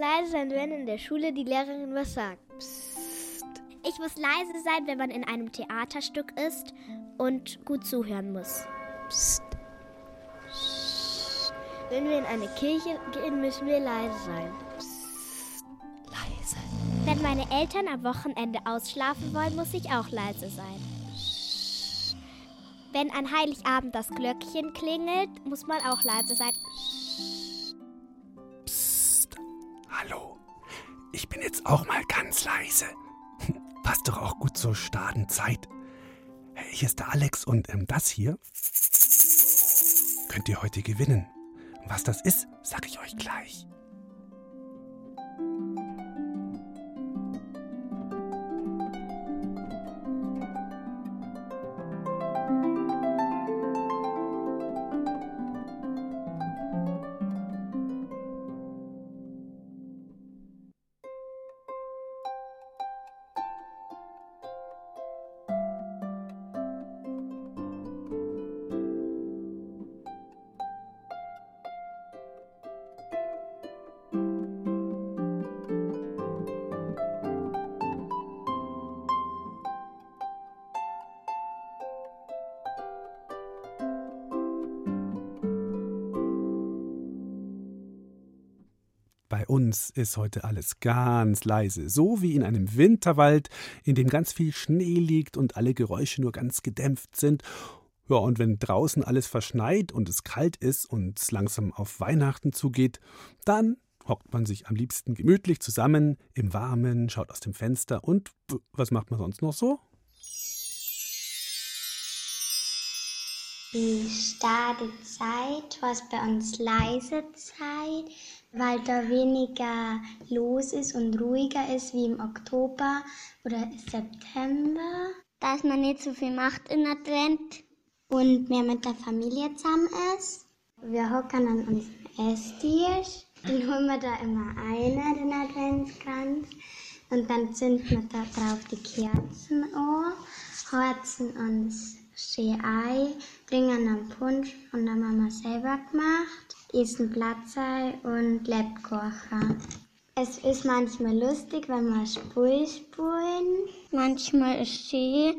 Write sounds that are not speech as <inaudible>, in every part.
Leise sein, wenn in der Schule die Lehrerin was sagt. Ich muss leise sein, wenn man in einem Theaterstück ist und gut zuhören muss. Psst. Wenn wir in eine Kirche gehen, müssen wir leise sein. Leise. Wenn meine Eltern am Wochenende ausschlafen wollen, muss ich auch leise sein. Wenn an Heiligabend das Glöckchen klingelt, muss man auch leise sein. Psst. Hallo. Ich bin jetzt auch mal ganz leise. <laughs> Passt doch auch gut zur Stadenzeit. Hey, Hier ist der Alex und ähm, das hier könnt ihr heute gewinnen. Was das ist, sag ich euch gleich. Uns ist heute alles ganz leise, so wie in einem Winterwald, in dem ganz viel Schnee liegt und alle Geräusche nur ganz gedämpft sind. Ja, und wenn draußen alles verschneit und es kalt ist und es langsam auf Weihnachten zugeht, dann hockt man sich am liebsten gemütlich zusammen im Warmen, schaut aus dem Fenster und was macht man sonst noch so? Die starke Zeit war es bei uns leise Zeit, weil da weniger los ist und ruhiger ist wie im Oktober oder September. Da ist man nicht so viel macht in Advent und mehr mit der Familie zusammen ist. Wir hocken an unserem Esstisch, den holen wir da immer einer, den Adventskranz. Und dann zünden wir da drauf die Kerzen an, heizen uns ein, trinken einen Punsch von der Mama selber gemacht, essen Platzei und Lebkuchen. Es ist manchmal lustig, wenn wir Spiel spielen. Manchmal ist schön,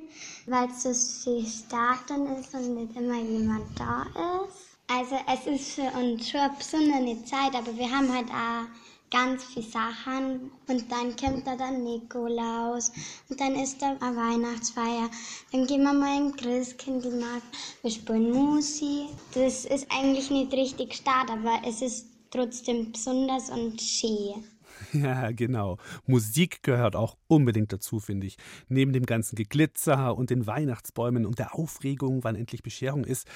weil es so schön starten ist und nicht immer jemand da ist. Also es ist für uns schon eine besondere Zeit, aber wir haben halt auch ganz viele Sachen und dann kommt da der Nikolaus und dann ist da eine Weihnachtsfeier. Dann gehen wir mal in den Christkindlmarkt, wir spielen Musik. Das ist eigentlich nicht richtig Start, aber es ist trotzdem besonders und schön. <laughs> Ja, genau. Musik gehört auch unbedingt dazu, finde ich. Neben dem ganzen Geglitzer und den Weihnachtsbäumen und der Aufregung, wann endlich Bescherung ist.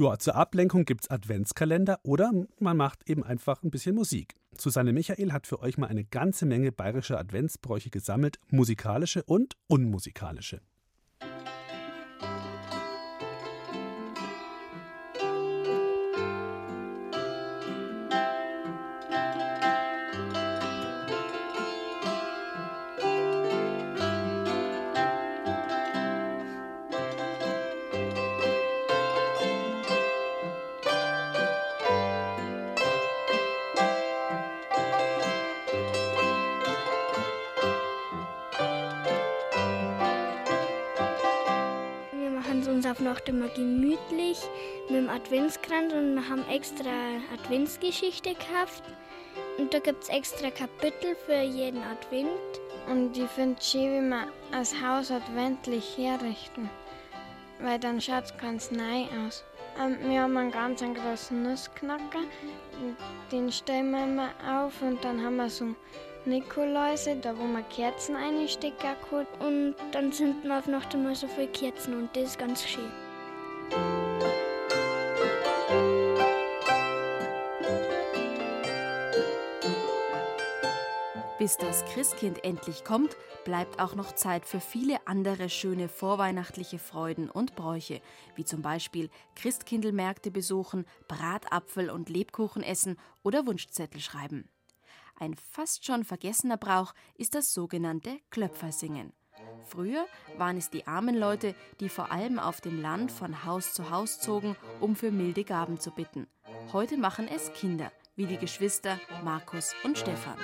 Ja, zur Ablenkung gibt's Adventskalender oder man macht eben einfach ein bisschen Musik. Susanne Michael hat für euch mal eine ganze Menge bayerischer Adventsbräuche gesammelt, musikalische und unmusikalische. Auf Nacht immer gemütlich mit dem Adventskranz und wir haben extra Adventsgeschichte gekauft. Und da gibt es extra Kapitel für jeden Advent. Und ich finde es schön, wie man das Haus adventlich herrichten. Weil dann schaut es ganz neu aus. Ähm, wir haben einen ganz großen Nussknacker. und Den stellen wir immer auf und dann haben wir so Nikoläuse, da wo man Kerzen einstecken kann. Und dann sind wir auf Nacht immer so viele Kerzen und das ist ganz schön. Bis das Christkind endlich kommt, bleibt auch noch Zeit für viele andere schöne vorweihnachtliche Freuden und Bräuche, wie zum Beispiel Christkindlmärkte besuchen, Bratapfel und Lebkuchen essen oder Wunschzettel schreiben. Ein fast schon vergessener Brauch ist das sogenannte Klöpfersingen. Früher waren es die armen Leute, die vor allem auf dem Land von Haus zu Haus zogen, um für milde Gaben zu bitten. Heute machen es Kinder, wie die Geschwister Markus und Stefan.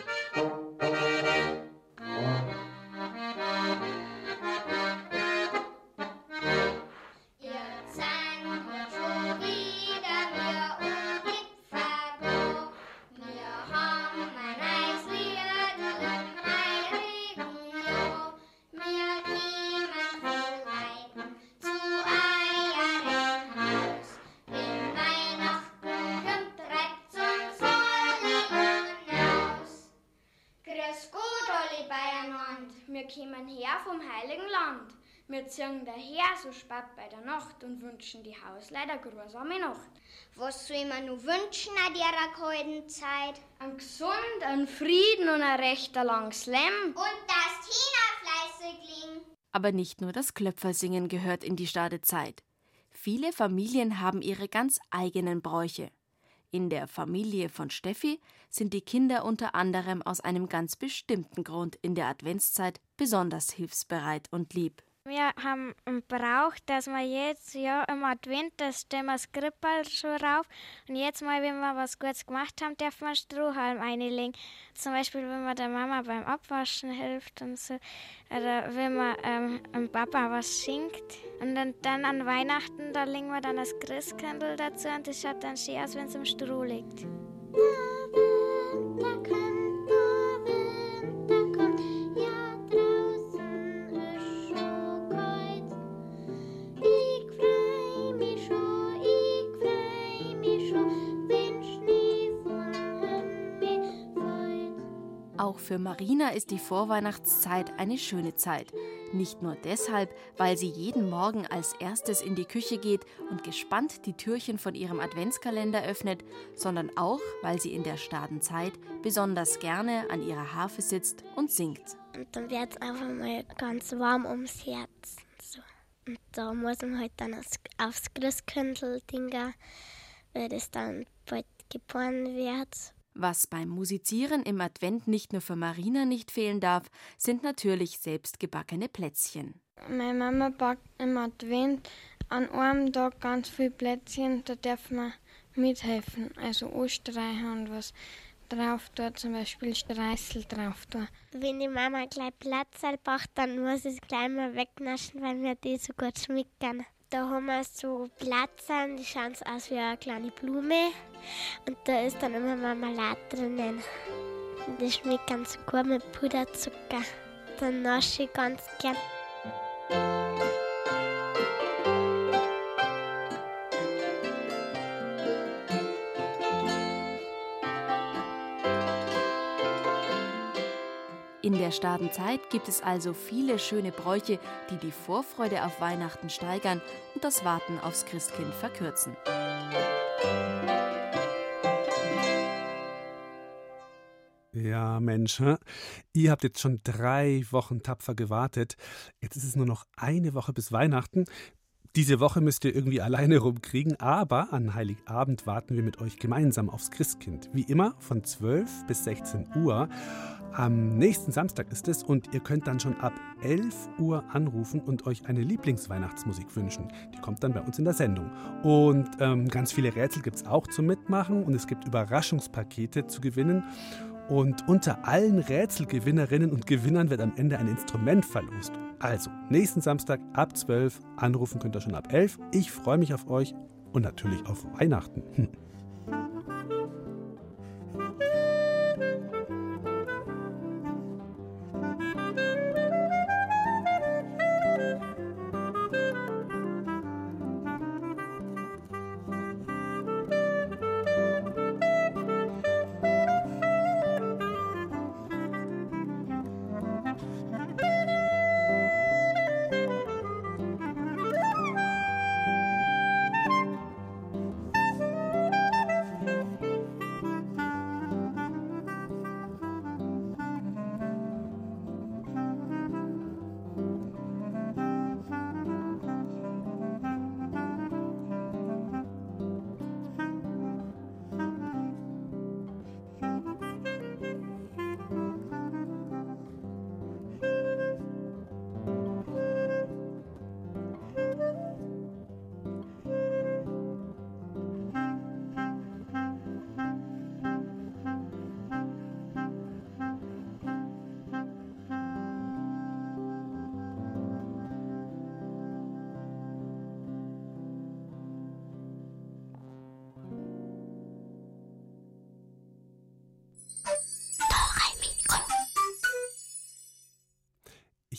Ziehen daher so spät bei der Nacht und wünschen die Hausleiter grusame Nacht. Was soll man nur wünschen an dieser kalten Zeit? Ein gesund, ein Frieden und ein rechter langes Leben. Und das Tina fleißig Aber nicht nur das Klöpfersingen gehört in die Stadezeit. Viele Familien haben ihre ganz eigenen Bräuche. In der Familie von Steffi sind die Kinder unter anderem aus einem ganz bestimmten Grund in der Adventszeit besonders hilfsbereit und lieb. Wir haben einen Brauch, dass wir jetzt Jahr im Advent, das stellen wir das Krippel schon rauf. Und jetzt mal, wenn wir was Gutes gemacht haben, dürfen wir Strohhalm einlegen. Zum Beispiel, wenn man der Mama beim Abwaschen hilft und so. Oder wenn man ähm, dem Papa was schenkt. Und dann, dann an Weihnachten, da legen wir dann das Christkindl dazu und das schaut dann schön aus, wenn es im Stroh liegt. Auch für Marina ist die Vorweihnachtszeit eine schöne Zeit. Nicht nur deshalb, weil sie jeden Morgen als erstes in die Küche geht und gespannt die Türchen von ihrem Adventskalender öffnet, sondern auch, weil sie in der Stadenzeit besonders gerne an ihrer Harfe sitzt und singt. Und dann wird es einfach mal ganz warm ums Herz. Und da muss man halt dann aufs, aufs Christkindl dingen, weil das dann bald geboren wird. Was beim Musizieren im Advent nicht nur für Marina nicht fehlen darf, sind natürlich selbstgebackene Plätzchen. Meine Mama backt im Advent an einem Tag ganz viele Plätzchen, da darf man mithelfen, also anstreichen und was drauf tun, zum Beispiel Streichel drauf tun. Wenn die Mama gleich Platzal braucht, dann muss ich es gleich mal wegnaschen, weil mir die so gut schmecken. Da haben wir so Platzern, die schauen so aus wie eine kleine Blume. Und da ist dann immer Marmelade drinnen. Und die schmeckt ganz gut mit Puderzucker. Dann nasche ich ganz gern. In der Stadenzeit gibt es also viele schöne Bräuche, die die Vorfreude auf Weihnachten steigern und das Warten aufs Christkind verkürzen. Ja, Mensch, ihr habt jetzt schon drei Wochen tapfer gewartet. Jetzt ist es nur noch eine Woche bis Weihnachten. Diese Woche müsst ihr irgendwie alleine rumkriegen, aber an Heiligabend warten wir mit euch gemeinsam aufs Christkind. Wie immer von 12 bis 16 Uhr. Am nächsten Samstag ist es und ihr könnt dann schon ab 11 Uhr anrufen und euch eine Lieblingsweihnachtsmusik wünschen. Die kommt dann bei uns in der Sendung. Und ähm, ganz viele Rätsel gibt es auch zum Mitmachen und es gibt Überraschungspakete zu gewinnen. Und unter allen Rätselgewinnerinnen und Gewinnern wird am Ende ein Instrument verlost. Also, nächsten Samstag ab 12 anrufen könnt ihr schon ab 11. Ich freue mich auf euch und natürlich auf Weihnachten. <laughs>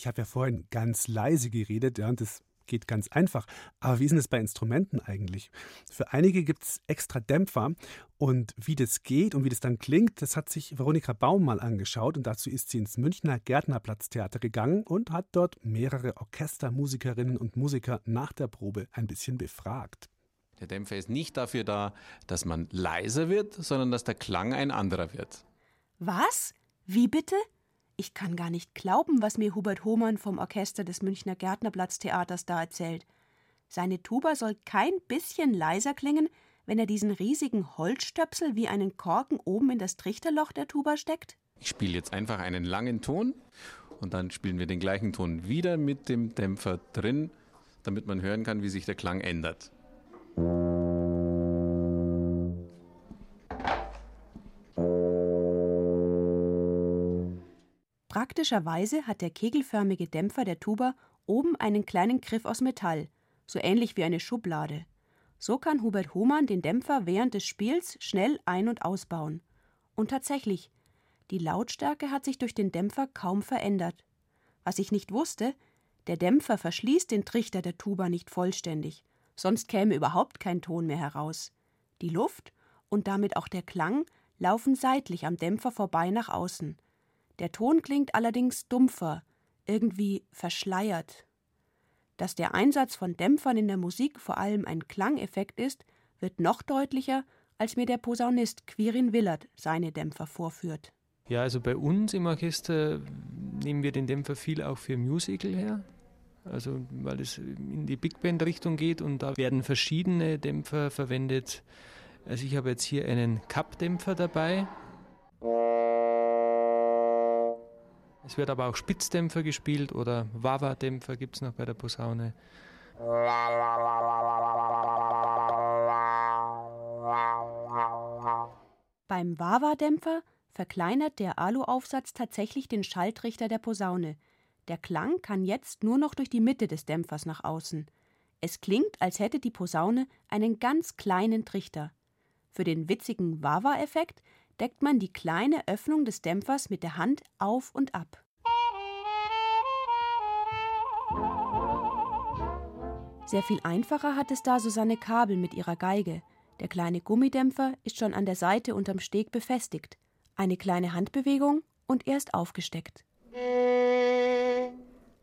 Ich habe ja vorhin ganz leise geredet, ja, und das geht ganz einfach. Aber wie ist denn das bei Instrumenten eigentlich? Für einige gibt es extra Dämpfer und wie das geht und wie das dann klingt, das hat sich Veronika Baum mal angeschaut und dazu ist sie ins Münchner Gärtnerplatztheater gegangen und hat dort mehrere Orchestermusikerinnen und Musiker nach der Probe ein bisschen befragt. Der Dämpfer ist nicht dafür da, dass man leiser wird, sondern dass der Klang ein anderer wird. Was? Wie bitte? Ich kann gar nicht glauben, was mir Hubert Hohmann vom Orchester des Münchner Gärtnerplatztheaters da erzählt. Seine Tuba soll kein bisschen leiser klingen, wenn er diesen riesigen Holzstöpsel wie einen Korken oben in das Trichterloch der Tuba steckt? Ich spiele jetzt einfach einen langen Ton und dann spielen wir den gleichen Ton wieder mit dem Dämpfer drin, damit man hören kann, wie sich der Klang ändert. Praktischerweise hat der kegelförmige Dämpfer der Tuba oben einen kleinen Griff aus Metall, so ähnlich wie eine Schublade. So kann Hubert Hohmann den Dämpfer während des Spiels schnell ein- und ausbauen. Und tatsächlich, die Lautstärke hat sich durch den Dämpfer kaum verändert. Was ich nicht wusste, der Dämpfer verschließt den Trichter der Tuba nicht vollständig, sonst käme überhaupt kein Ton mehr heraus. Die Luft und damit auch der Klang laufen seitlich am Dämpfer vorbei nach außen. Der Ton klingt allerdings dumpfer, irgendwie verschleiert. Dass der Einsatz von Dämpfern in der Musik vor allem ein Klangeffekt ist, wird noch deutlicher, als mir der Posaunist Quirin Willert seine Dämpfer vorführt. Ja, also bei uns im Orchester nehmen wir den Dämpfer viel auch für Musical her. Also weil es in die Big Band Richtung geht und da werden verschiedene Dämpfer verwendet. Also ich habe jetzt hier einen Cup-Dämpfer dabei. Es wird aber auch Spitzdämpfer gespielt oder Wawa-Dämpfer gibt es noch bei der Posaune. Beim Wawa-Dämpfer verkleinert der Aluaufsatz tatsächlich den Schalltrichter der Posaune. Der Klang kann jetzt nur noch durch die Mitte des Dämpfers nach außen. Es klingt, als hätte die Posaune einen ganz kleinen Trichter. Für den witzigen Wawa-Effekt deckt man die kleine Öffnung des Dämpfers mit der Hand auf und ab. Sehr viel einfacher hat es da Susanne Kabel mit ihrer Geige. Der kleine Gummidämpfer ist schon an der Seite unterm Steg befestigt. Eine kleine Handbewegung und er ist aufgesteckt.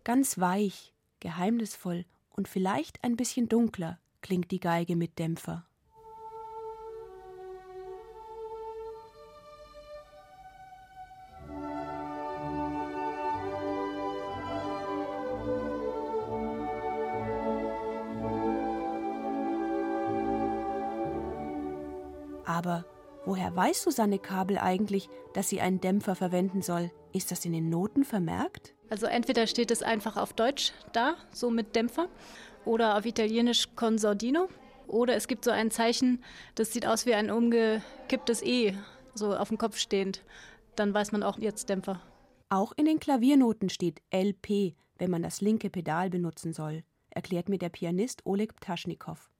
Ganz weich, geheimnisvoll und vielleicht ein bisschen dunkler klingt die Geige mit Dämpfer. Woher weiß Susanne Kabel eigentlich, dass sie einen Dämpfer verwenden soll? Ist das in den Noten vermerkt? Also entweder steht es einfach auf Deutsch da, so mit Dämpfer, oder auf Italienisch con sordino. Oder es gibt so ein Zeichen, das sieht aus wie ein umgekipptes E, so auf dem Kopf stehend. Dann weiß man auch jetzt Dämpfer. Auch in den Klaviernoten steht LP, wenn man das linke Pedal benutzen soll, erklärt mir der Pianist Oleg Ptaschnikow.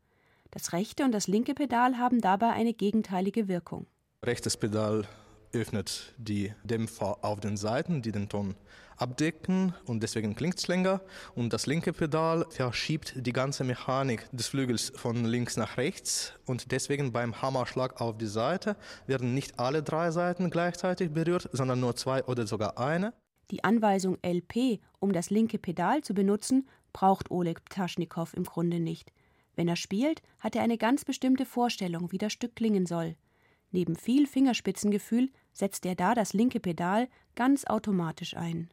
Das rechte und das linke Pedal haben dabei eine gegenteilige Wirkung. Rechtes Pedal öffnet die Dämpfer auf den Seiten, die den Ton abdecken und deswegen klingt es länger. Und das linke Pedal verschiebt die ganze Mechanik des Flügels von links nach rechts und deswegen beim Hammerschlag auf die Seite werden nicht alle drei Seiten gleichzeitig berührt, sondern nur zwei oder sogar eine. Die Anweisung LP, um das linke Pedal zu benutzen, braucht Oleg Ptaschnikow im Grunde nicht. Wenn er spielt, hat er eine ganz bestimmte Vorstellung, wie das Stück klingen soll. Neben viel Fingerspitzengefühl setzt er da das linke Pedal ganz automatisch ein.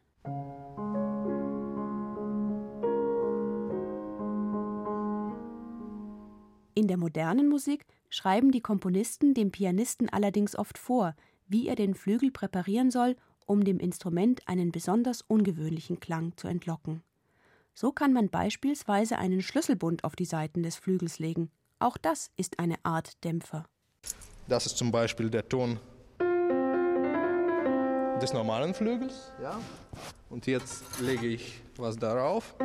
In der modernen Musik schreiben die Komponisten dem Pianisten allerdings oft vor, wie er den Flügel präparieren soll, um dem Instrument einen besonders ungewöhnlichen Klang zu entlocken. So kann man beispielsweise einen Schlüsselbund auf die Seiten des Flügels legen. Auch das ist eine Art Dämpfer. Das ist zum Beispiel der Ton des normalen Flügels. Ja. Und jetzt lege ich was darauf. <laughs>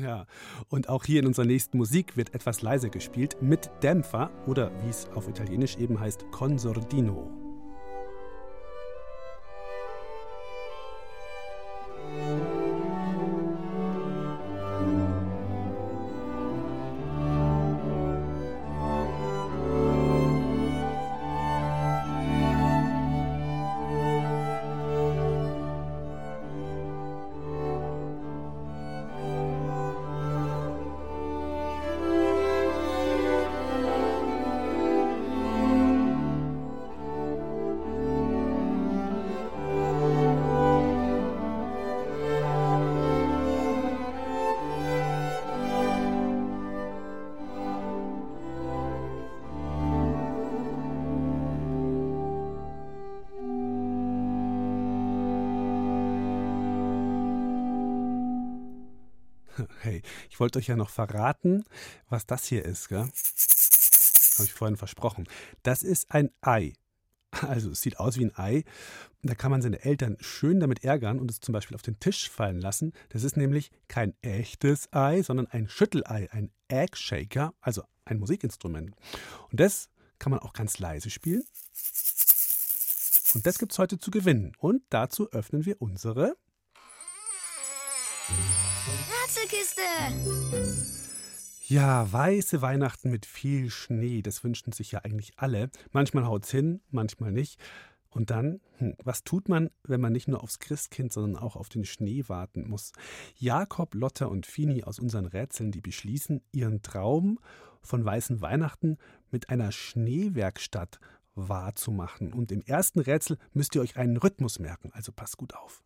Ja, Und auch hier in unserer nächsten Musik wird etwas leiser gespielt mit Dämpfer oder wie es auf Italienisch eben heißt, Consordino. Ich wollte euch ja noch verraten, was das hier ist, gell? Habe ich vorhin versprochen. Das ist ein Ei. Also es sieht aus wie ein Ei. Da kann man seine Eltern schön damit ärgern und es zum Beispiel auf den Tisch fallen lassen. Das ist nämlich kein echtes Ei, sondern ein Schüttelei, ein Egg Shaker, also ein Musikinstrument. Und das kann man auch ganz leise spielen. Und das gibt es heute zu gewinnen. Und dazu öffnen wir unsere Rätselkiste! Ja, weiße Weihnachten mit viel Schnee, das wünschen sich ja eigentlich alle. Manchmal haut's hin, manchmal nicht. Und dann, hm, was tut man, wenn man nicht nur aufs Christkind, sondern auch auf den Schnee warten muss? Jakob, Lotta und Fini aus unseren Rätseln, die beschließen, ihren Traum von weißen Weihnachten mit einer Schneewerkstatt wahrzumachen. Und im ersten Rätsel müsst ihr euch einen Rhythmus merken, also passt gut auf.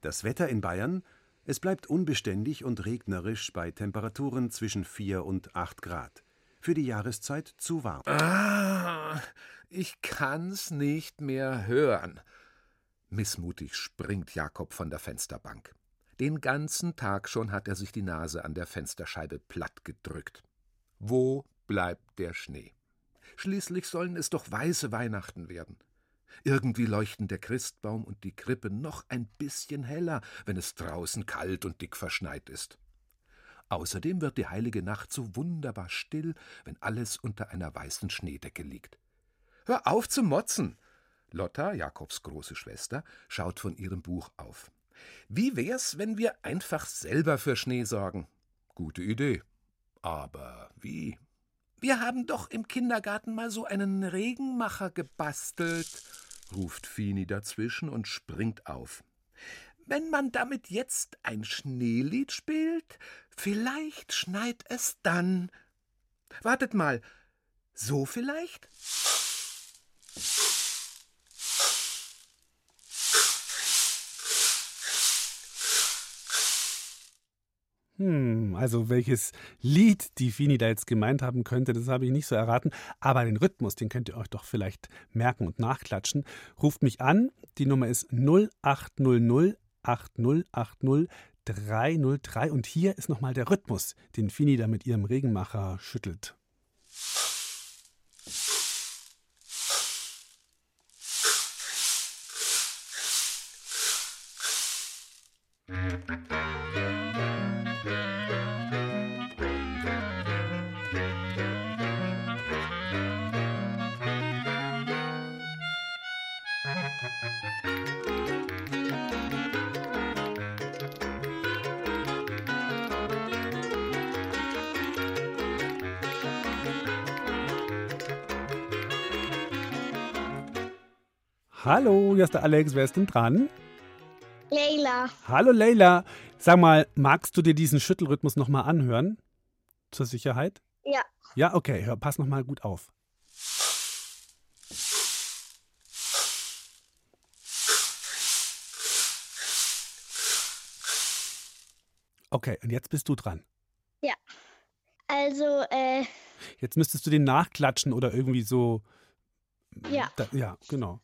Das Wetter in Bayern es bleibt unbeständig und regnerisch bei Temperaturen zwischen 4 und 8 Grad. Für die Jahreszeit zu warm. Ah, ich kann's nicht mehr hören. Missmutig springt Jakob von der Fensterbank. Den ganzen Tag schon hat er sich die Nase an der Fensterscheibe platt gedrückt. Wo bleibt der Schnee? Schließlich sollen es doch weiße Weihnachten werden. Irgendwie leuchten der Christbaum und die Krippe noch ein bisschen heller, wenn es draußen kalt und dick verschneit ist. Außerdem wird die heilige Nacht so wunderbar still, wenn alles unter einer weißen Schneedecke liegt. Hör auf zu motzen! Lotta, Jakobs große Schwester, schaut von ihrem Buch auf. Wie wär's, wenn wir einfach selber für Schnee sorgen? Gute Idee. Aber wie? Wir haben doch im Kindergarten mal so einen Regenmacher gebastelt ruft Fini dazwischen und springt auf. Wenn man damit jetzt ein Schneelied spielt, vielleicht schneit es dann. Wartet mal, so vielleicht? Hm, also welches Lied die Fini da jetzt gemeint haben könnte, das habe ich nicht so erraten. Aber den Rhythmus, den könnt ihr euch doch vielleicht merken und nachklatschen. Ruft mich an. Die Nummer ist 0800 8080 303. Und hier ist nochmal der Rhythmus, den Fini da mit ihrem Regenmacher schüttelt. Hallo, hier ist der Alex. Wer ist denn dran? Leila. Hallo Leila. Sag mal, magst du dir diesen Schüttelrhythmus nochmal anhören? Zur Sicherheit? Ja. Ja, okay. Hör, pass nochmal gut auf. Okay, und jetzt bist du dran. Ja. Also, äh. Jetzt müsstest du den nachklatschen oder irgendwie so. Ja. Da, ja, genau.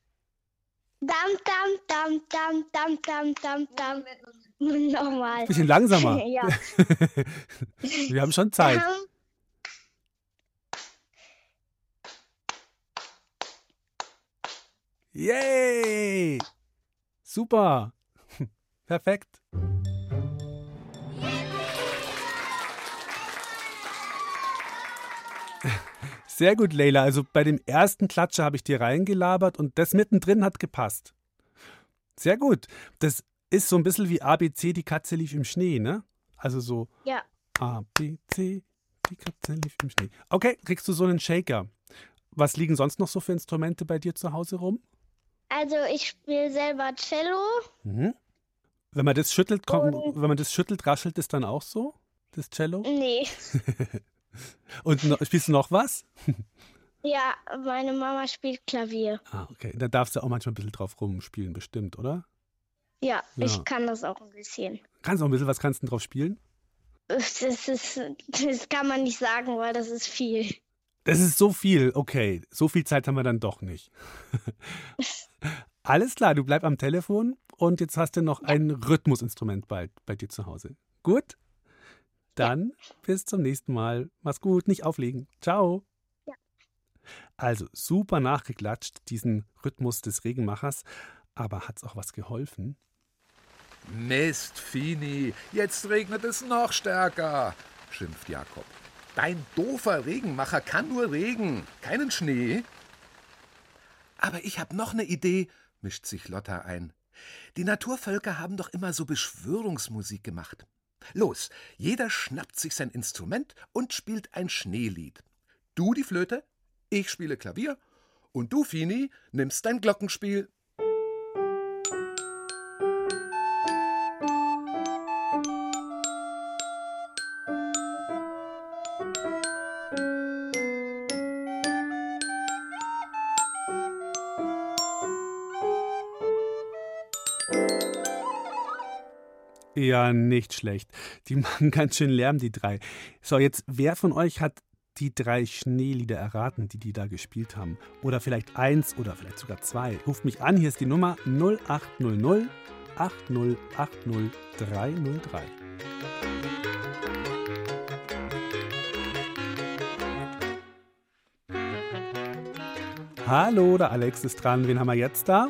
Dam, dam, dam, dam, dam, dam, dam, dam. <laughs> Nochmal. Bisschen langsamer. <laughs> ja. <laughs> Wir haben schon Zeit. Dam. Yay! Super! Perfekt. Sehr gut, Leila. Also bei dem ersten Klatscher habe ich dir reingelabert und das mittendrin hat gepasst. Sehr gut. Das ist so ein bisschen wie ABC, die Katze lief im Schnee, ne? Also so Ja. ABC, die Katze lief im Schnee. Okay, kriegst du so einen Shaker. Was liegen sonst noch so für Instrumente bei dir zu Hause rum? Also ich spiele selber Cello. Mhm. Wenn man das schüttelt, kommt, wenn man das schüttelt, raschelt es dann auch so? Das Cello? Nee. <laughs> Und noch, spielst du noch was? Ja, meine Mama spielt Klavier. Ah, okay. Da darfst du auch manchmal ein bisschen drauf rumspielen, bestimmt, oder? Ja, Ja. ich kann das auch ein bisschen. Kannst du auch ein bisschen, was kannst du denn drauf spielen? Das, ist, das kann man nicht sagen, weil das ist viel. Das ist so viel, okay. So viel Zeit haben wir dann doch nicht. <laughs> Alles klar, du bleib am Telefon und jetzt hast du noch ein Rhythmusinstrument bald bei dir zu Hause. Gut? Dann bis zum nächsten Mal. Mach's gut, nicht auflegen. Ciao. Also super nachgeklatscht, diesen Rhythmus des Regenmachers. Aber hat's auch was geholfen? Mist, Fini, jetzt regnet es noch stärker, schimpft Jakob. Dein doofer Regenmacher kann nur Regen, keinen Schnee. Aber ich hab noch eine Idee, mischt sich Lotta ein. Die Naturvölker haben doch immer so Beschwörungsmusik gemacht. Los, jeder schnappt sich sein Instrument und spielt ein Schneelied. Du die Flöte, ich spiele Klavier und du, Fini, nimmst dein Glockenspiel. Ja, nicht schlecht. Die <laughs> machen ganz schön Lärm, die drei. So, jetzt, wer von euch hat die drei Schneelieder erraten, die die da gespielt haben? Oder vielleicht eins oder vielleicht sogar zwei? Ruft mich an, hier ist die Nummer 0800 8080 303. Hallo, der Alex ist dran. Wen haben wir jetzt da?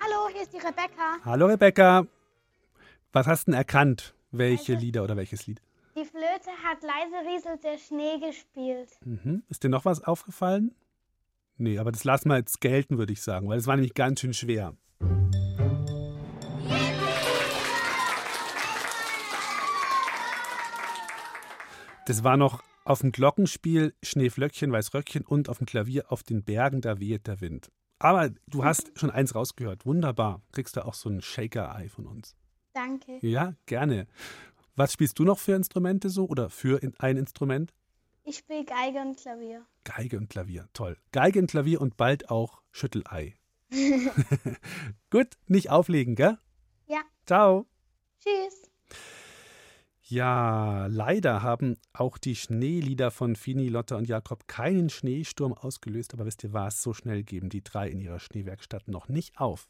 Hallo, hier ist die Rebecca. Hallo Rebecca. Was hast du denn erkannt? Welche Lieder oder welches Lied? Die Flöte hat leise rieselt der Schnee gespielt. Mhm. Ist dir noch was aufgefallen? Nee, aber das lassen wir jetzt gelten, würde ich sagen, weil es war nämlich ganz schön schwer. Das war noch auf dem Glockenspiel Schneeflöckchen, Weißröckchen und auf dem Klavier auf den Bergen, da weht der Wind. Aber du hast schon eins rausgehört. Wunderbar. Kriegst du auch so ein Shaker-Ei von uns. Danke. Ja, gerne. Was spielst du noch für Instrumente so oder für in- ein Instrument? Ich spiele Geige und Klavier. Geige und Klavier, toll. Geige und Klavier und bald auch Schüttelei. <laughs> <laughs> Gut, nicht auflegen, gell? ja. Ciao. Tschüss. Ja, leider haben auch die Schneelieder von Fini, Lotta und Jakob keinen Schneesturm ausgelöst, aber wisst ihr was, so schnell geben die drei in ihrer Schneewerkstatt noch nicht auf.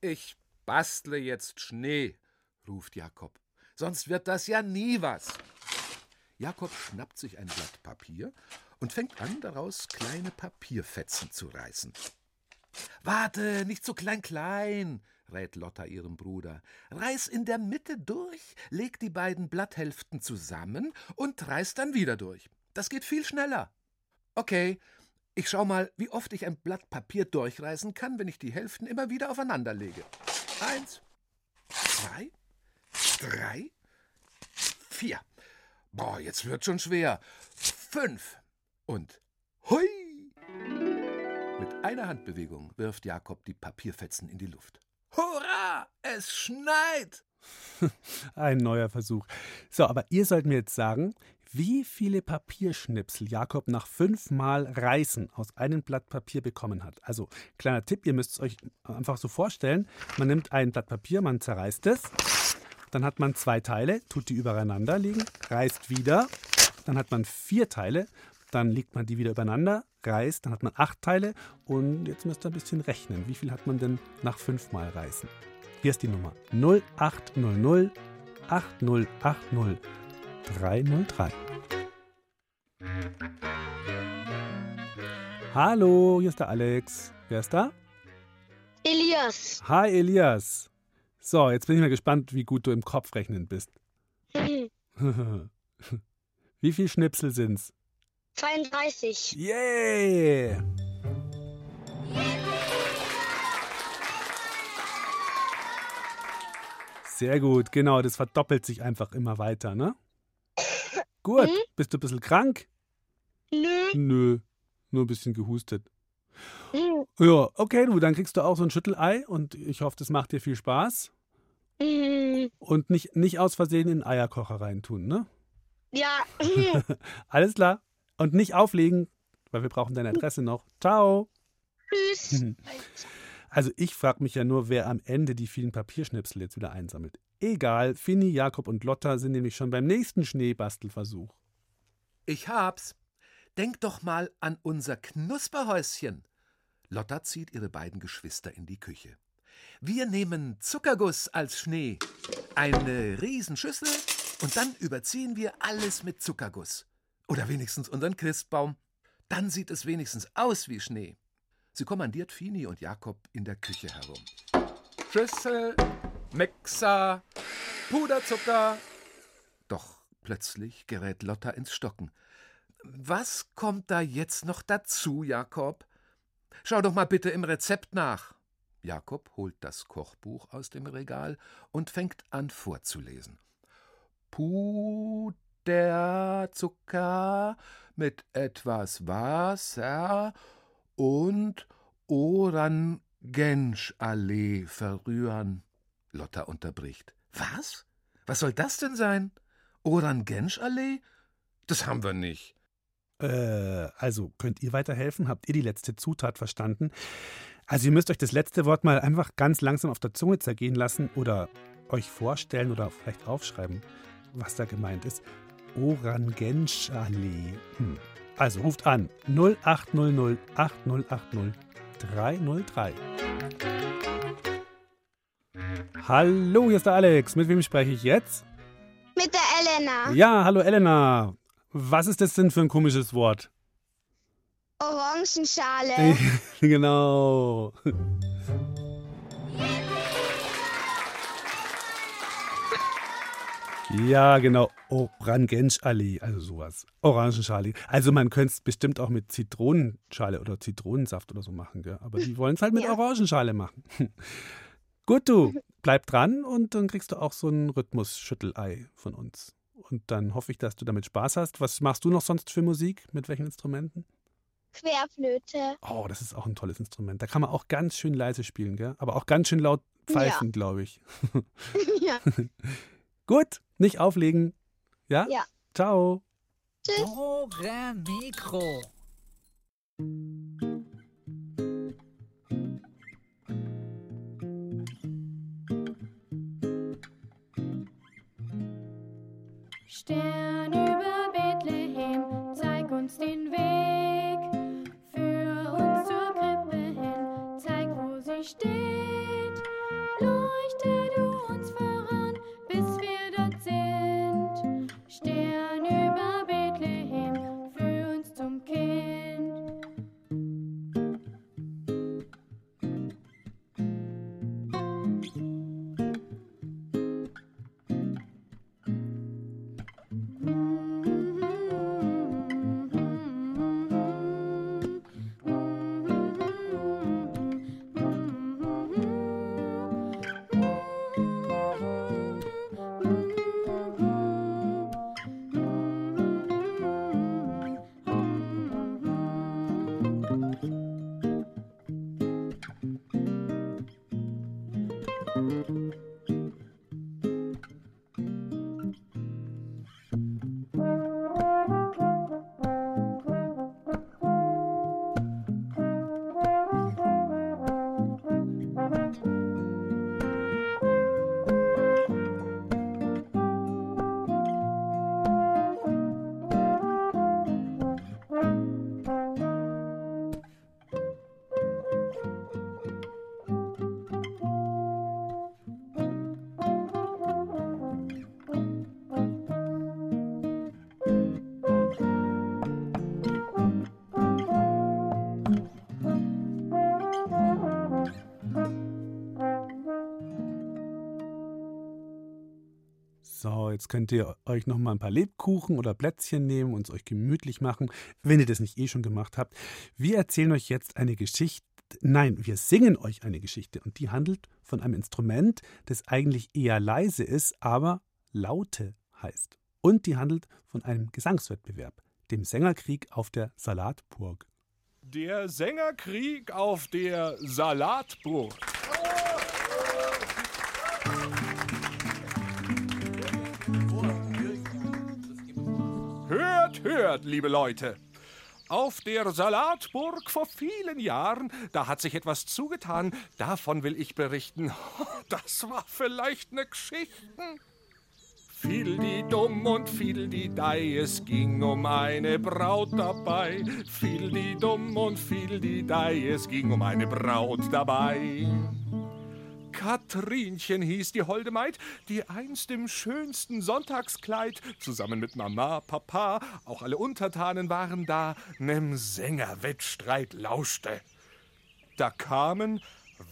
Ich bastle jetzt Schnee, ruft Jakob. Sonst wird das ja nie was. Jakob schnappt sich ein Blatt Papier und fängt an, daraus kleine Papierfetzen zu reißen. Warte, nicht so klein klein, rät Lotta ihrem Bruder. Reiß in der Mitte durch, leg die beiden Blatthälften zusammen und reiß dann wieder durch. Das geht viel schneller. Okay, ich schau mal, wie oft ich ein Blatt Papier durchreißen kann, wenn ich die Hälften immer wieder aufeinander lege. Eins, zwei, drei, vier. Boah, jetzt wird schon schwer. Fünf. Und hui! Mit einer Handbewegung wirft Jakob die Papierfetzen in die Luft. Hurra! Es schneit! <laughs> Ein neuer Versuch. So, aber ihr sollt mir jetzt sagen, wie viele Papierschnipsel Jakob nach fünfmal Reißen aus einem Blatt Papier bekommen hat. Also, kleiner Tipp, ihr müsst es euch einfach so vorstellen. Man nimmt ein Blatt Papier, man zerreißt es, dann hat man zwei Teile, tut die übereinander liegen, reißt wieder, dann hat man vier Teile, dann legt man die wieder übereinander, reißt, dann hat man acht Teile und jetzt müsst ihr ein bisschen rechnen. Wie viel hat man denn nach fünfmal Reißen? Hier ist die Nummer 0800 8080 303. Hallo, hier ist der Alex. Wer ist da? Elias. Hi Elias. So, jetzt bin ich mal gespannt, wie gut du im Kopf rechnen bist. <laughs> wie viel Schnipsel sind's? 32. Yay! Sehr gut, genau, das verdoppelt sich einfach immer weiter, ne? Gut, Mhm. bist du ein bisschen krank? Nö. Nö, nur ein bisschen gehustet. Mhm. Ja, okay, du, dann kriegst du auch so ein Schüttelei und ich hoffe, das macht dir viel Spaß. Mhm. Und nicht, nicht aus Versehen in den Eierkocher reintun, ne? Ja. <laughs> Alles klar. Und nicht auflegen, weil wir brauchen deine Adresse noch. Ciao. Tschüss. <laughs> Also ich frage mich ja nur, wer am Ende die vielen Papierschnipsel jetzt wieder einsammelt. Egal, Finny, Jakob und Lotta sind nämlich schon beim nächsten Schneebastelversuch. Ich hab's. Denk doch mal an unser Knusperhäuschen. Lotta zieht ihre beiden Geschwister in die Küche. Wir nehmen Zuckerguss als Schnee, eine Riesenschüssel und dann überziehen wir alles mit Zuckerguss. Oder wenigstens unseren Christbaum. Dann sieht es wenigstens aus wie Schnee. Sie kommandiert Fini und Jakob in der Küche herum. Schüssel, Mixer, Puderzucker. Doch plötzlich gerät Lotta ins Stocken. Was kommt da jetzt noch dazu, Jakob? Schau doch mal bitte im Rezept nach. Jakob holt das Kochbuch aus dem Regal und fängt an vorzulesen. Puderzucker mit etwas Wasser und Orangenschallee verrühren. Lotta unterbricht. Was? Was soll das denn sein? Orangenschallee? Das haben wir nicht. Äh, also könnt ihr weiterhelfen? Habt ihr die letzte Zutat verstanden? Also ihr müsst euch das letzte Wort mal einfach ganz langsam auf der Zunge zergehen lassen oder euch vorstellen oder vielleicht aufschreiben, was da gemeint ist. Orangenschallee. Hm. Also ruft an 0800 8080 303. Hallo, hier ist der Alex. Mit wem spreche ich jetzt? Mit der Elena. Ja, hallo Elena. Was ist das denn für ein komisches Wort? Orangenschale. <laughs> genau. Ja, genau. Orangenschale, also sowas. Orangenschale. Also man könnte es bestimmt auch mit Zitronenschale oder Zitronensaft oder so machen, gell? aber die wollen es halt mit Orangenschale machen. <laughs> Gut, du, bleib dran und dann kriegst du auch so ein Rhythmus-Schüttelei von uns. Und dann hoffe ich, dass du damit Spaß hast. Was machst du noch sonst für Musik? Mit welchen Instrumenten? Querflöte. Oh, das ist auch ein tolles Instrument. Da kann man auch ganz schön leise spielen, gell? aber auch ganz schön laut pfeifen, Ja. glaube ich. <laughs> <laughs> ja. Gut, nicht auflegen. Ja? Ja. Ciao. Tschüss. Mikro. Stern über Bethlehem, zeig uns den Weg. Führ uns zur Krippe hin, zeig, wo sie steht. Jetzt könnt ihr euch noch mal ein paar Lebkuchen oder Plätzchen nehmen und es euch gemütlich machen, wenn ihr das nicht eh schon gemacht habt. Wir erzählen euch jetzt eine Geschichte. Nein, wir singen euch eine Geschichte und die handelt von einem Instrument, das eigentlich eher leise ist, aber Laute heißt. Und die handelt von einem Gesangswettbewerb, dem Sängerkrieg auf der Salatburg. Der Sängerkrieg auf der Salatburg. Hört, liebe Leute. Auf der Salatburg vor vielen Jahren, da hat sich etwas zugetan. Davon will ich berichten. <laughs> Das war vielleicht eine Geschichte. Fiel die dumm und fiel die dei, es ging um eine Braut dabei. Fiel die dumm und fiel die dei, es ging um eine Braut dabei. Katrinchen hieß die holde Maid, die einst im schönsten Sonntagskleid zusammen mit Mama, Papa, auch alle Untertanen waren da, nem Sängerwettstreit lauschte. Da kamen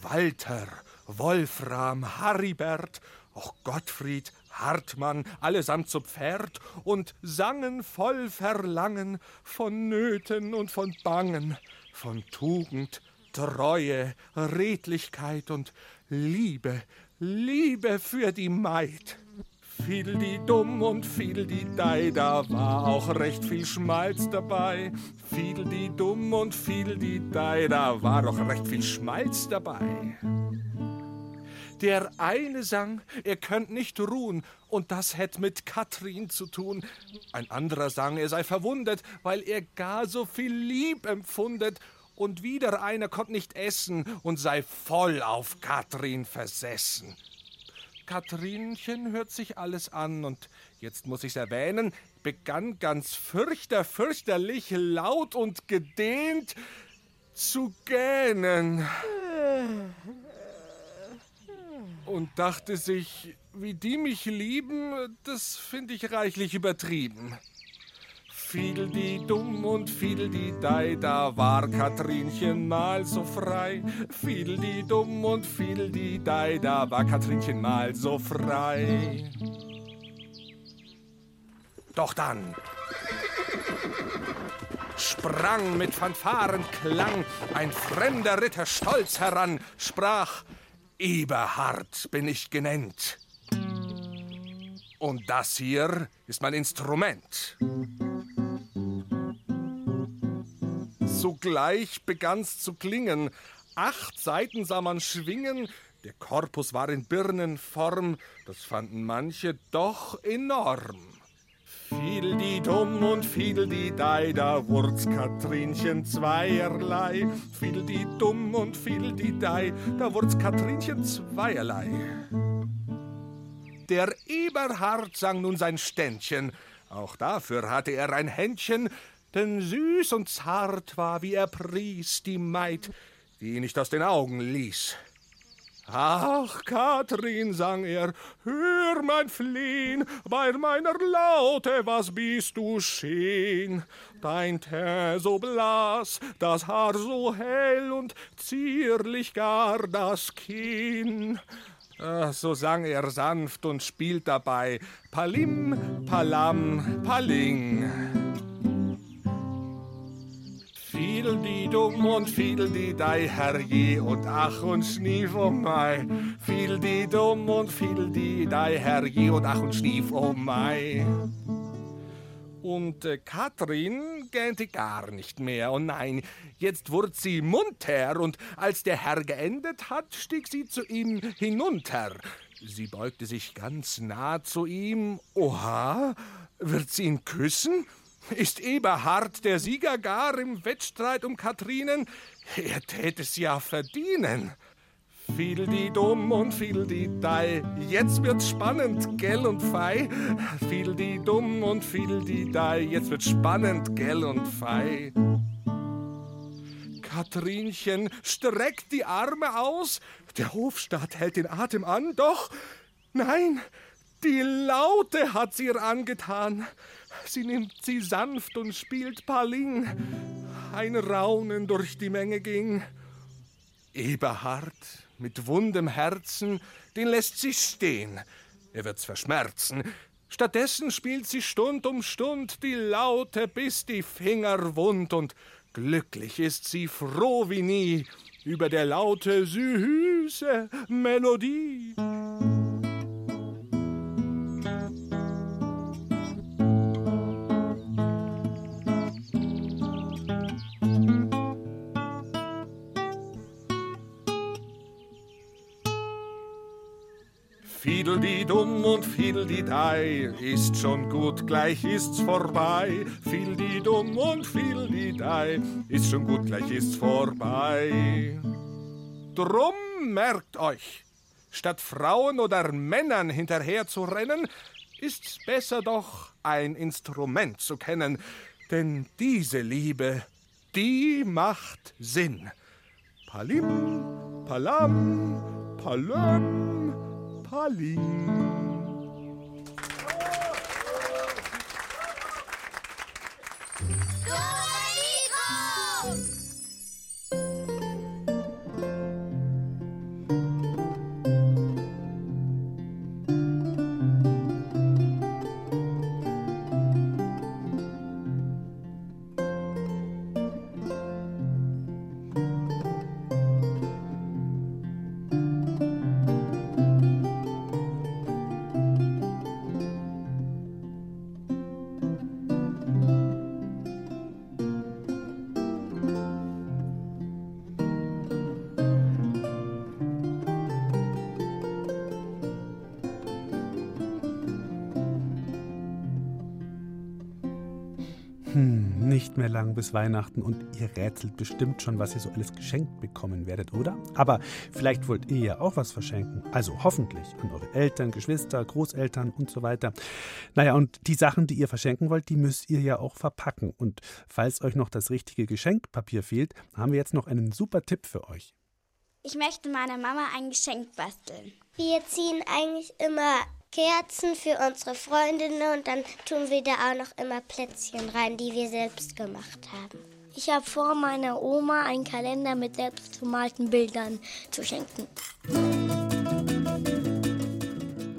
Walter, Wolfram, Haribert, auch Gottfried, Hartmann, allesamt zu Pferd und sangen voll Verlangen von Nöten und von Bangen, von Tugend, Treue, Redlichkeit und Liebe, Liebe für die Maid. Fiel die dumm und fiel die dei, da war auch recht viel Schmalz dabei. Fiel die dumm und fiel die dei, da war auch recht viel Schmalz dabei. Der eine sang, er könnt nicht ruhen, und das hätt mit Katrin zu tun. Ein anderer sang, er sei verwundet, weil er gar so viel Lieb empfundet. Und wieder einer konnt nicht essen und sei voll auf Katrin versessen. Katrinchen hört sich alles an und jetzt muss ich's erwähnen, begann ganz fürchter, fürchterlich laut und gedehnt zu gähnen und dachte sich, wie die mich lieben, das finde ich reichlich übertrieben. Fiel die dumm und fiel die dei, da war Katrinchen mal so frei. Fiel die dumm und fiel die dei, da war Katrinchen mal so frei. Doch dann sprang mit Fanfarenklang ein fremder Ritter stolz heran, sprach, Eberhard bin ich genannt. Und das hier ist mein Instrument. Sogleich begann's zu klingen. Acht Seiten sah man schwingen. Der Korpus war in Birnenform. Das fanden manche doch enorm. Fiel die dumm und fiel die dei, da wurd's Katrinchen zweierlei. Fiel die dumm und fiel die dei, da wurd's Katrinchen zweierlei. Der Eberhard sang nun sein Ständchen, auch dafür hatte er ein Händchen, denn süß und zart war, wie er pries, die Maid, die ihn nicht aus den Augen ließ. Ach, Katrin, sang er, hör mein Flehn, bei meiner Laute, was bist du schön? Dein Teint so blass, das Haar so hell und zierlich gar das Kinn. So sang er sanft und spielt dabei Palim, Palam, Paling. Fiel die dumm und fiel die dei, herrje, und ach und schnief oh mei. Dumm und fiel die dei, herrje, und ach und schnief oh mei. Und äh, Katrin gähnte gar nicht mehr, oh nein, jetzt wurde sie munter, und als der Herr geendet hat, stieg sie zu ihm hinunter. Sie beugte sich ganz nah zu ihm. Oha, wird sie ihn küssen? Ist Eberhard der Sieger gar im Wettstreit um Katrinen? Er tät es ja verdienen. Fiel die dumm und fiel die dei, jetzt wird's spannend, gell und fei. Fiel die dumm und fiel die dei, jetzt wird's spannend, gell und fei. Katrinchen streckt die Arme aus, der Hofstaat hält den Atem an, doch nein, die Laute hat sie ihr angetan. Sie nimmt sie sanft und spielt Paling. Ein Raunen durch die Menge ging. Eberhard mit wundem Herzen, den lässt sie stehen. Er wird's verschmerzen. Stattdessen spielt sie Stund um Stund die Laute, bis die Finger wund und glücklich ist sie froh wie nie über der Laute süße Melodie. Fiedeldidum und Fiedeldidei, ist schon gut, gleich ist's vorbei. Fiedeldidum und Fiedeldidei, ist schon gut, gleich ist's vorbei. Drum merkt euch, statt Frauen oder Männern hinterher zu rennen, ist's besser doch ein Instrument zu kennen, denn diese Liebe, die macht Sinn. Palim, palam, palöm, palim. Bis Weihnachten und ihr rätselt bestimmt schon, was ihr so alles geschenkt bekommen werdet, oder? Aber vielleicht wollt ihr ja auch was verschenken. Also hoffentlich an eure Eltern, Geschwister, Großeltern und so weiter. Naja, und die Sachen, die ihr verschenken wollt, die müsst ihr ja auch verpacken. Und falls euch noch das richtige Geschenkpapier fehlt, haben wir jetzt noch einen super Tipp für euch. Ich möchte meiner Mama ein Geschenk basteln. Wir ziehen eigentlich immer Kerzen für unsere Freundinnen und dann tun wir da auch noch immer Plätzchen rein, die wir selbst gemacht haben. Ich habe vor, meiner Oma einen Kalender mit selbst gemalten Bildern zu schenken.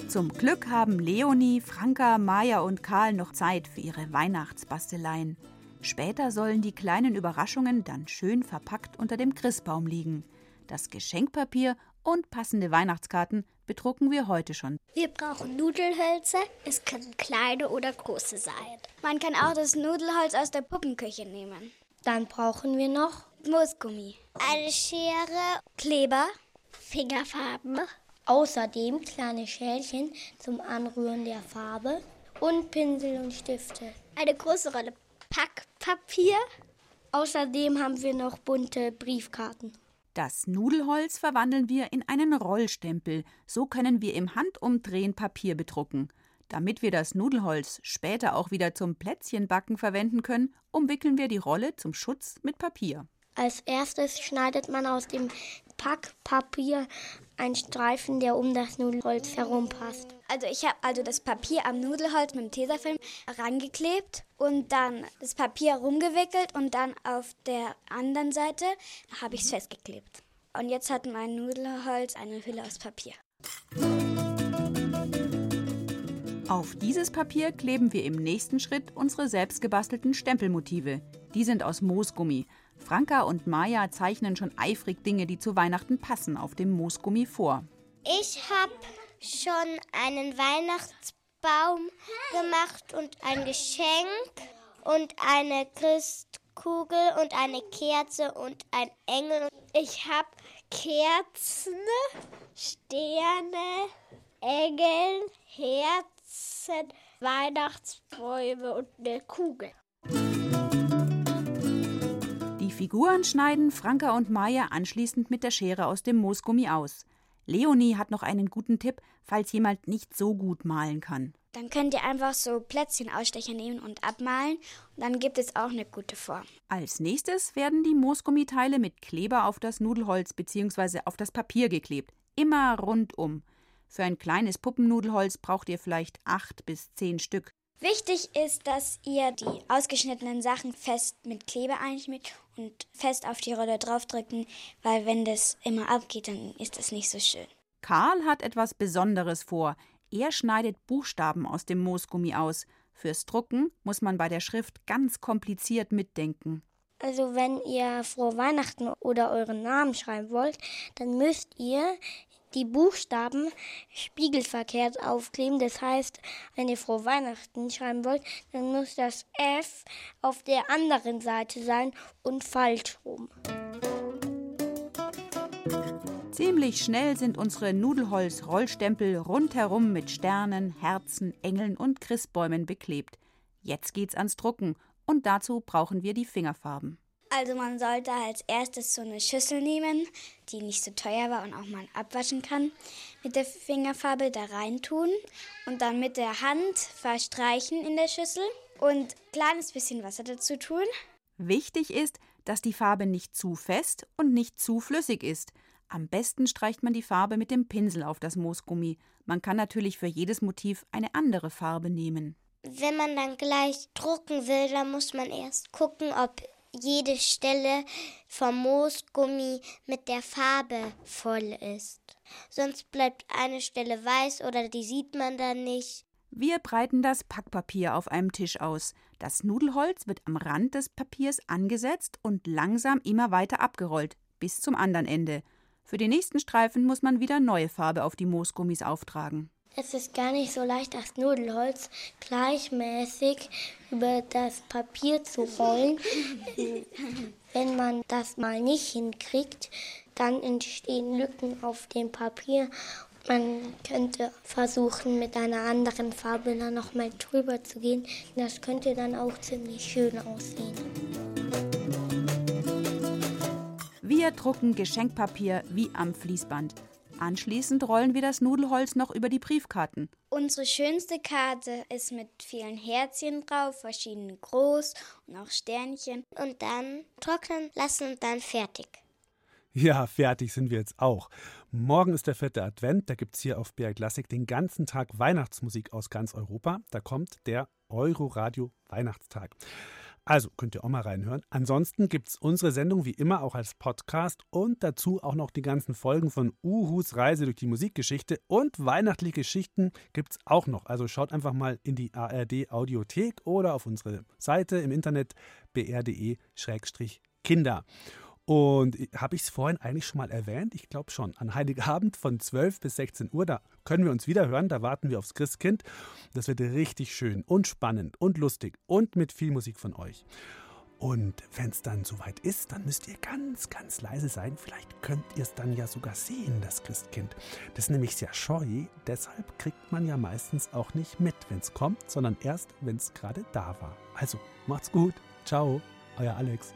Zum Glück haben Leonie, Franka, Maja und Karl noch Zeit für ihre Weihnachtsbasteleien. Später sollen die kleinen Überraschungen dann schön verpackt unter dem Christbaum liegen. Das Geschenkpapier und passende Weihnachtskarten bedrucken wir heute schon. Wir brauchen Nudelhölzer. Es können kleine oder große sein. Man kann auch das Nudelholz aus der Puppenküche nehmen. Dann brauchen wir noch Moosgummi, eine Schere, Kleber, Fingerfarben. Außerdem kleine Schälchen zum Anrühren der Farbe und Pinsel und Stifte. Eine große Rolle Packpapier. Außerdem haben wir noch bunte Briefkarten. Das Nudelholz verwandeln wir in einen Rollstempel. So können wir im Handumdrehen Papier bedrucken. Damit wir das Nudelholz später auch wieder zum Plätzchenbacken verwenden können, umwickeln wir die Rolle zum Schutz mit Papier. Als erstes schneidet man aus dem Packpapier einen Streifen, der um das Nudelholz herumpasst. Also ich habe also das Papier am Nudelholz mit dem Tesafilm rangeklebt und dann das Papier rumgewickelt und dann auf der anderen Seite habe ich es festgeklebt. Und jetzt hat mein Nudelholz eine Hülle aus Papier. Auf dieses Papier kleben wir im nächsten Schritt unsere selbstgebastelten Stempelmotive. Die sind aus Moosgummi. Franka und Maja zeichnen schon eifrig Dinge, die zu Weihnachten passen, auf dem Moosgummi vor. Ich habe schon einen Weihnachtsbaum gemacht und ein Geschenk und eine Christkugel und eine Kerze und ein Engel. Ich habe Kerzen, Sterne, Engel, Herzen, Weihnachtsbäume und eine Kugel. Figuren schneiden Franka und Maja anschließend mit der Schere aus dem Moosgummi aus. Leonie hat noch einen guten Tipp, falls jemand nicht so gut malen kann. Dann könnt ihr einfach so Plätzchenausstecher nehmen und abmalen. Und dann gibt es auch eine gute Form. Als nächstes werden die Moosgummiteile mit Kleber auf das Nudelholz bzw. auf das Papier geklebt. Immer rundum. Für ein kleines Puppennudelholz braucht ihr vielleicht acht bis zehn Stück. Wichtig ist, dass ihr die ausgeschnittenen Sachen fest mit Kleber einschmiert und fest auf die Rolle draufdrücken, weil wenn das immer abgeht, dann ist das nicht so schön. Karl hat etwas Besonderes vor. Er schneidet Buchstaben aus dem Moosgummi aus. Fürs Drucken muss man bei der Schrift ganz kompliziert mitdenken. Also wenn ihr frohe Weihnachten oder euren Namen schreiben wollt, dann müsst ihr die Buchstaben spiegelverkehrt aufkleben. Das heißt, wenn ihr frohe Weihnachten schreiben wollt, dann muss das F auf der anderen Seite sein und falsch rum. Ziemlich schnell sind unsere Nudelholz-Rollstempel rundherum mit Sternen, Herzen, Engeln und Christbäumen beklebt. Jetzt geht's ans Drucken und dazu brauchen wir die Fingerfarben. Also man sollte als erstes so eine Schüssel nehmen, die nicht so teuer war und auch man abwaschen kann. Mit der Fingerfarbe da reintun und dann mit der Hand verstreichen in der Schüssel und kleines bisschen Wasser dazu tun. Wichtig ist, dass die Farbe nicht zu fest und nicht zu flüssig ist. Am besten streicht man die Farbe mit dem Pinsel auf das Moosgummi. Man kann natürlich für jedes Motiv eine andere Farbe nehmen. Wenn man dann gleich drucken will, dann muss man erst gucken, ob jede Stelle vom Moosgummi mit der Farbe voll ist. Sonst bleibt eine Stelle weiß oder die sieht man dann nicht. Wir breiten das Packpapier auf einem Tisch aus. Das Nudelholz wird am Rand des Papiers angesetzt und langsam immer weiter abgerollt, bis zum anderen Ende. Für die nächsten Streifen muss man wieder neue Farbe auf die Moosgummis auftragen. Es ist gar nicht so leicht, das Nudelholz gleichmäßig über das Papier zu rollen. Wenn man das mal nicht hinkriegt, dann entstehen Lücken auf dem Papier. Man könnte versuchen, mit einer anderen Farbe dann nochmal drüber zu gehen. Das könnte dann auch ziemlich schön aussehen. Wir drucken Geschenkpapier wie am Fließband. Anschließend rollen wir das Nudelholz noch über die Briefkarten. Unsere schönste Karte ist mit vielen Herzchen drauf, verschiedene groß und auch Sternchen. Und dann trocknen lassen und dann fertig. Ja, fertig sind wir jetzt auch. Morgen ist der vierte Advent. Da gibt es hier auf BR Classic den ganzen Tag Weihnachtsmusik aus ganz Europa. Da kommt der Euroradio Weihnachtstag. Also könnt ihr auch mal reinhören. Ansonsten gibt es unsere Sendung wie immer auch als Podcast und dazu auch noch die ganzen Folgen von Uhus Reise durch die Musikgeschichte und weihnachtliche Geschichten gibt es auch noch. Also schaut einfach mal in die ARD Audiothek oder auf unsere Seite im Internet br.de-kinder. Und habe ich es vorhin eigentlich schon mal erwähnt? Ich glaube schon. An Heiligabend von 12 bis 16 Uhr, da können wir uns wieder hören. Da warten wir aufs Christkind. Das wird richtig schön und spannend und lustig und mit viel Musik von euch. Und wenn es dann soweit ist, dann müsst ihr ganz, ganz leise sein. Vielleicht könnt ihr es dann ja sogar sehen, das Christkind. Das ist nämlich sehr scheu. Deshalb kriegt man ja meistens auch nicht mit, wenn es kommt, sondern erst, wenn es gerade da war. Also macht's gut. Ciao, euer Alex.